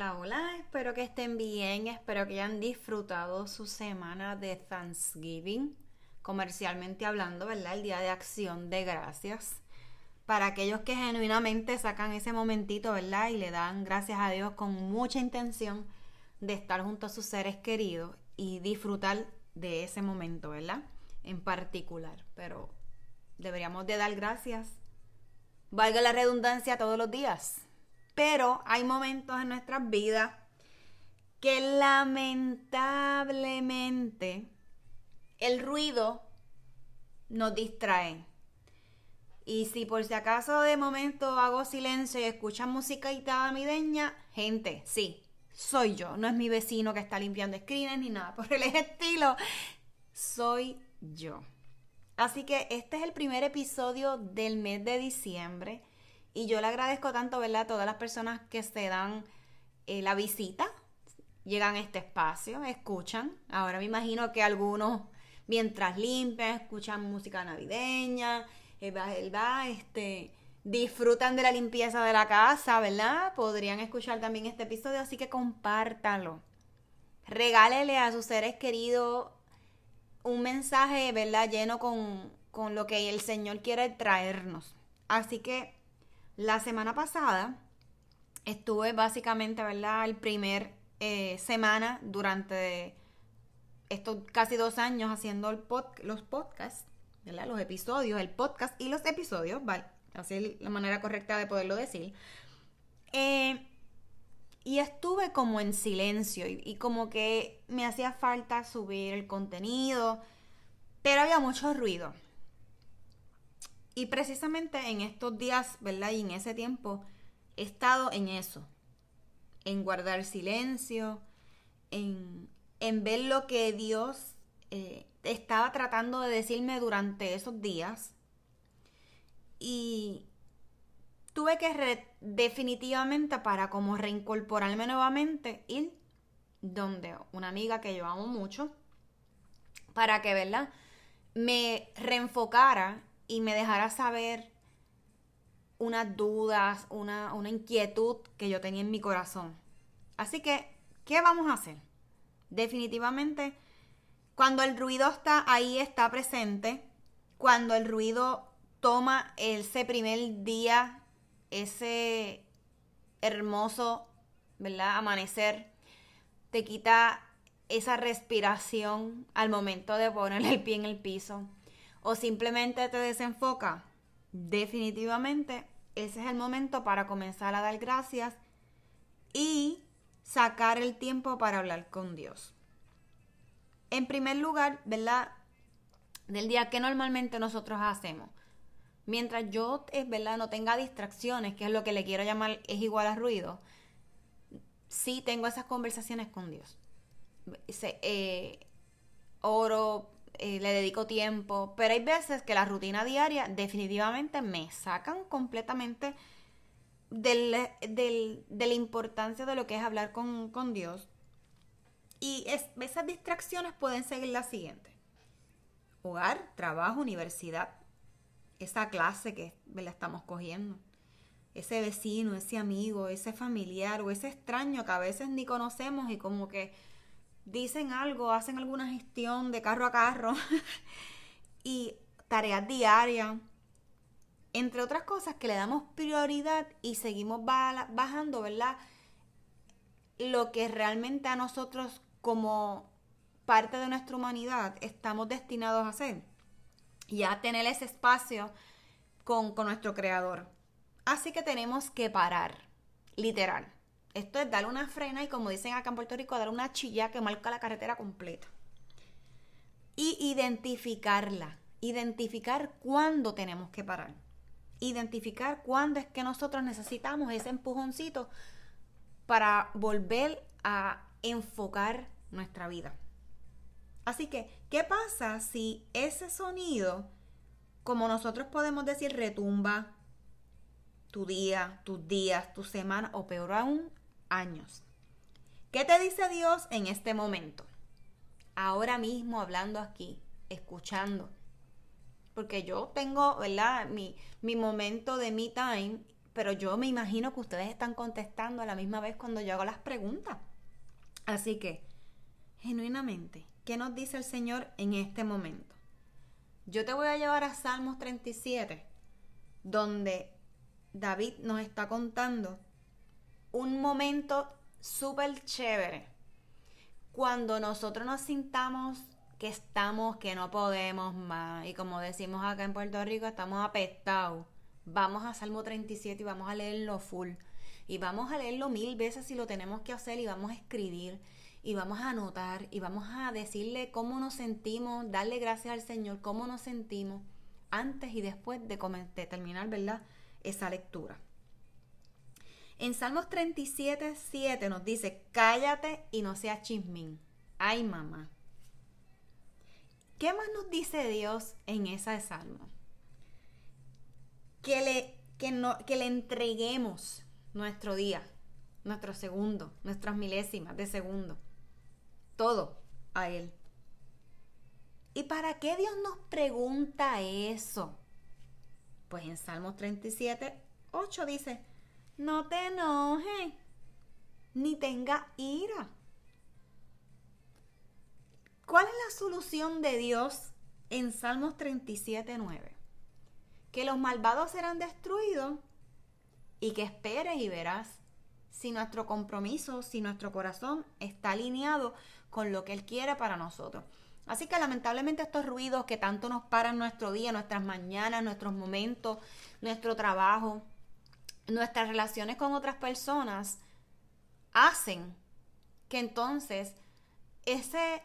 Hola, hola, espero que estén bien, espero que hayan disfrutado su semana de Thanksgiving, comercialmente hablando, ¿verdad? El Día de Acción de Gracias. Para aquellos que genuinamente sacan ese momentito, ¿verdad? Y le dan gracias a Dios con mucha intención de estar junto a sus seres queridos y disfrutar de ese momento, ¿verdad? En particular, pero deberíamos de dar gracias, valga la redundancia, todos los días pero hay momentos en nuestras vidas que lamentablemente el ruido nos distrae. Y si por si acaso de momento hago silencio y escuchan música navideña, gente, sí, soy yo. No es mi vecino que está limpiando screens ni nada por el estilo. Soy yo. Así que este es el primer episodio del mes de diciembre. Y yo le agradezco tanto, ¿verdad? A todas las personas que se dan eh, la visita, llegan a este espacio, escuchan. Ahora me imagino que algunos, mientras limpian, escuchan música navideña, ¿verdad? Este, disfrutan de la limpieza de la casa, ¿verdad? Podrían escuchar también este episodio, así que compártanlo. Regálele a sus seres queridos un mensaje, ¿verdad? Lleno con, con lo que el Señor quiere traernos. Así que la semana pasada estuve básicamente, ¿verdad? El primer eh, semana durante estos casi dos años haciendo los podcasts, ¿verdad? Los episodios, el podcast y los episodios, ¿vale? Así es la manera correcta de poderlo decir. Eh, y estuve como en silencio y, y, como que me hacía falta subir el contenido, pero había mucho ruido. Y precisamente en estos días, ¿verdad? Y en ese tiempo he estado en eso, en guardar silencio, en, ver lo que Dios eh, estaba tratando de decirme durante esos días. Y tuve que definitivamente para como reincorporarme nuevamente ir donde una amiga que yo amo mucho para que, ¿verdad? Me reenfocara y me dejara saber unas dudas, una, inquietud que yo tenía en mi corazón. Así que, ¿qué vamos a hacer? Definitivamente, cuando el ruido está ahí, está presente, cuando el ruido toma ese primer día, ese hermoso, ¿verdad? Amanecer, te quita esa respiración al momento de poner el pie en el piso o simplemente te desenfoca, definitivamente ese es el momento para comenzar a dar gracias y sacar el tiempo para hablar con Dios. en primer lugar, ¿verdad? Del día que normalmente nosotros hacemos. Mientras yo, eh, ¿verdad? No tenga distracciones, que es lo que le quiero llamar, es igual a ruido. Sí tengo esas conversaciones con Dios. Eh, oro, eh, le dedico tiempo, pero hay veces que la rutina diaria definitivamente me sacan completamente del, de la importancia de lo que es hablar con, con Dios. Y esas distracciones pueden seguir las siguientes. Hogar, trabajo, universidad. Esa clase que la estamos cogiendo. Ese vecino, ese amigo, ese familiar o ese extraño que a veces ni conocemos y como que dicen algo, hacen alguna gestión de carro a carro y tareas diarias, entre otras cosas que le damos prioridad y seguimos bajando, ¿verdad? Lo que realmente a nosotros como parte de nuestra humanidad estamos destinados a hacer y a tener ese espacio con, con nuestro creador. Así que tenemos que parar, literal. Esto es darle una frena y como dicen acá en Puerto Rico, dar una chilla que marca la carretera completa. Y identificarla, identificar cuándo tenemos que parar. Identificar cuándo es que nosotros necesitamos ese empujoncito para volver a enfocar nuestra vida. Así que, ¿qué pasa si ese sonido, como nosotros podemos decir, retumba tu día, tus días, tu semana o peor aún, años. ¿Qué te dice Dios en este momento? Ahora mismo hablando aquí, escuchando. Porque yo tengo, ¿verdad? Mi, mi momento de me time, pero yo me imagino que ustedes están contestando a la misma vez cuando yo hago las preguntas. Así que, genuinamente, ¿qué nos dice el Señor en este momento? Yo te voy a llevar a Salmos 37, donde David nos está contando un momento súper chévere. Cuando nosotros nos sintamos que estamos, que no podemos más, y como decimos acá en Puerto Rico, estamos apestados, vamos a Salmo 37 y vamos a leerlo full. Y vamos a leerlo mil veces si lo tenemos que hacer y vamos a escribir y vamos a anotar y vamos a decirle cómo nos sentimos, darle gracias al Señor, cómo nos sentimos antes y después de, de terminar, ¿verdad? Esa lectura. En Salmos 37, 7 nos dice, cállate y no seas chismín. Ay, mamá. ¿Qué más nos dice Dios en esa salmo? Que le, que, no, que le entreguemos nuestro día, nuestro segundo, nuestras milésimas de segundo. Todo a Él. ¿Y para qué Dios nos pregunta eso? Pues en Salmos 37, 8 dice, no te enojes, ni tenga ira. ¿Cuál es la solución de Dios en Salmos 37, 9? Que los malvados serán destruidos y que esperes y verás si nuestro compromiso, si nuestro corazón está alineado con lo que Él quiere para nosotros. Así que lamentablemente estos ruidos que tanto nos paran nuestro día, nuestras mañanas, nuestros momentos, nuestro trabajo, nuestras relaciones con otras personas hacen que entonces ese,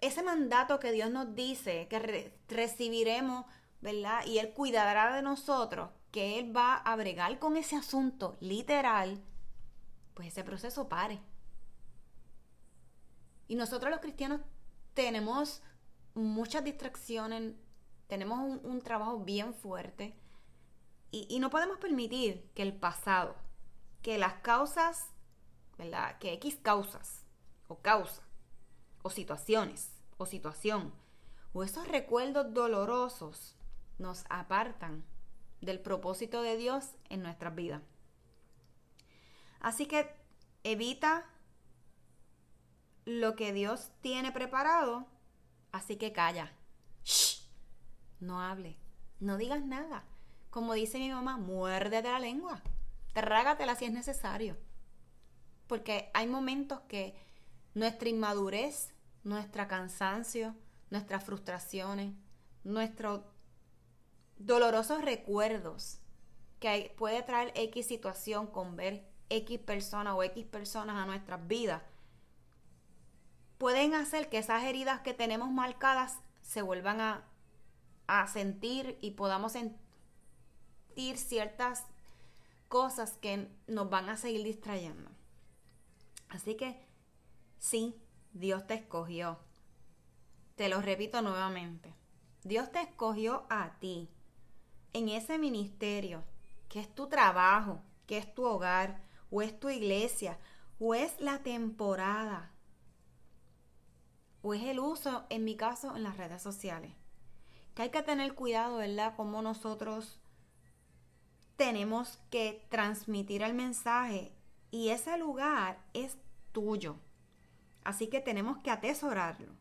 ese mandato que Dios nos dice que recibiremos, ¿verdad? Y Él cuidará de nosotros, que Él va a bregar con ese asunto literal, pues ese proceso pare. Y nosotros los cristianos tenemos muchas distracciones, tenemos un trabajo bien fuerte y, no podemos permitir que el pasado, que las causas, ¿verdad? Que X causas, o causa, o situaciones, o situación, o esos recuerdos dolorosos nos apartan del propósito de Dios en nuestras vidas. Así que evita lo que Dios tiene preparado, así que calla. Shh, no hable, no digas nada. Como dice mi mamá, muérdete la lengua. Trágatela si es necesario. Porque hay momentos que nuestra inmadurez, nuestra cansancio, nuestras frustraciones, nuestros dolorosos recuerdos que puede traer X situación con ver X persona o X personas a nuestras vidas, pueden hacer que esas heridas que tenemos marcadas se vuelvan a, a sentir y podamos sentir ciertas cosas que nos van a seguir distrayendo. Así que sí, Dios te escogió. Te lo repito nuevamente. Dios te escogió a ti en ese ministerio, que es tu trabajo, que es tu hogar, o es tu iglesia, o es la temporada, o es el uso, en mi caso, en las redes sociales. Que hay que tener cuidado, ¿verdad? Como nosotros tenemos que transmitir el mensaje y ese lugar es tuyo. Así que tenemos que atesorarlo,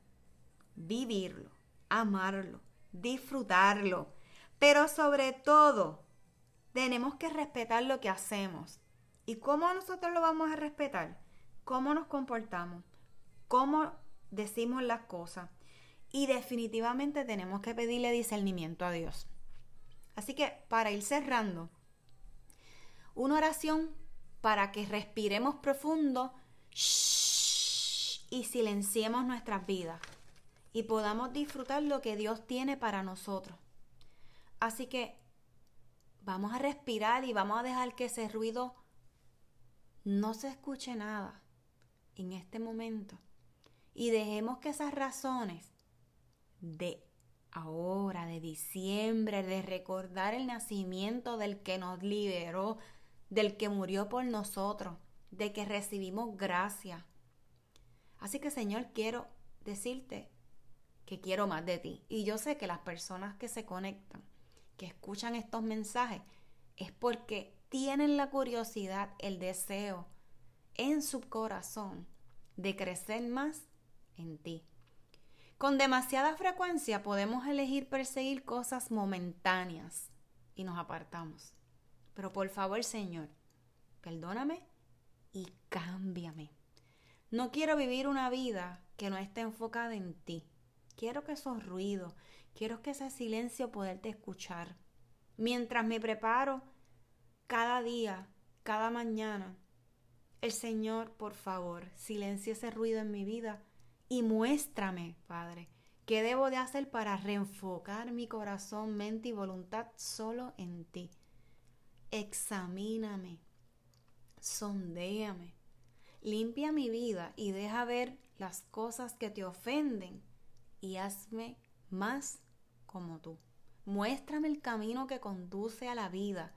vivirlo, amarlo, disfrutarlo. Pero sobre todo, tenemos que respetar lo que hacemos. ¿Y cómo nosotros lo vamos a respetar? ¿Cómo nos comportamos? ¿Cómo decimos las cosas? Y definitivamente tenemos que pedirle discernimiento a Dios. Así que para ir cerrando, una oración para que respiremos profundo y silenciemos nuestras vidas y podamos disfrutar lo que Dios tiene para nosotros. Así que vamos a respirar y vamos a dejar que ese ruido no se escuche nada en este momento. Y dejemos que esas razones de ahora, de diciembre, de recordar el nacimiento del que nos liberó, del que murió por nosotros, de que recibimos gracia. Así que Señor, quiero decirte que quiero más de ti. Y yo sé que las personas que se conectan, que escuchan estos mensajes, es porque tienen la curiosidad, el deseo en su corazón de crecer más en ti. Con demasiada frecuencia podemos elegir perseguir cosas momentáneas y nos apartamos. Pero por favor, Señor, perdóname y cámbiame. No quiero vivir una vida que no esté enfocada en ti. Quiero que esos ruidos, quiero que ese silencio poderte escuchar. Mientras me preparo cada día, cada mañana, el Señor, por favor, silencie ese ruido en mi vida y muéstrame, Padre, qué debo de hacer para reenfocar mi corazón, mente y voluntad solo en ti. Examíname, sondéame, limpia mi vida y deja ver las cosas que te ofenden y hazme más como tú. Muéstrame el camino que conduce a la vida.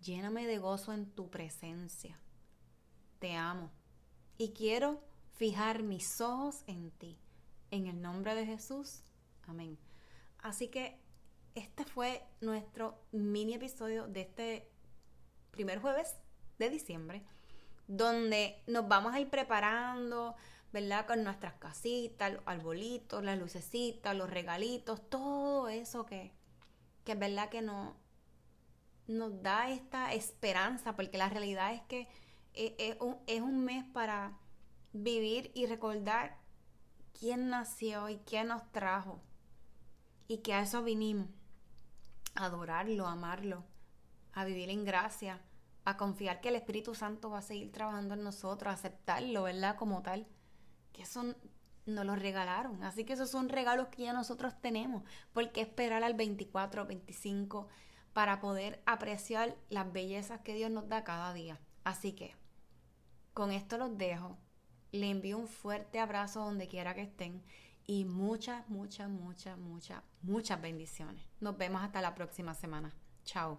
Lléname de gozo en tu presencia. Te amo y quiero fijar mis ojos en ti. En el nombre de Jesús. Amén. Así que este fue nuestro mini episodio de este primer jueves de diciembre, donde nos vamos a ir preparando, ¿verdad? Con nuestras casitas, los arbolitos, las lucecitas, los regalitos, todo eso que, que es verdad que no, nos da esta esperanza, porque la realidad es que es, es, un, es un mes para vivir y recordar quién nació y quién nos trajo. Y que a eso vinimos, adorarlo, amarlo, a vivir en gracia, a confiar que el Espíritu Santo va a seguir trabajando en nosotros, a aceptarlo, ¿verdad? Como tal, que eso nos lo regalaron. Así que esos son regalos que ya nosotros tenemos. ¿Por qué esperar al 24 o 25 para poder apreciar las bellezas que Dios nos da cada día? Así que, con esto los dejo. Le envío un fuerte abrazo donde quiera que estén y muchas, muchas, muchas, muchas, muchas bendiciones. Nos vemos hasta la próxima semana. Chao.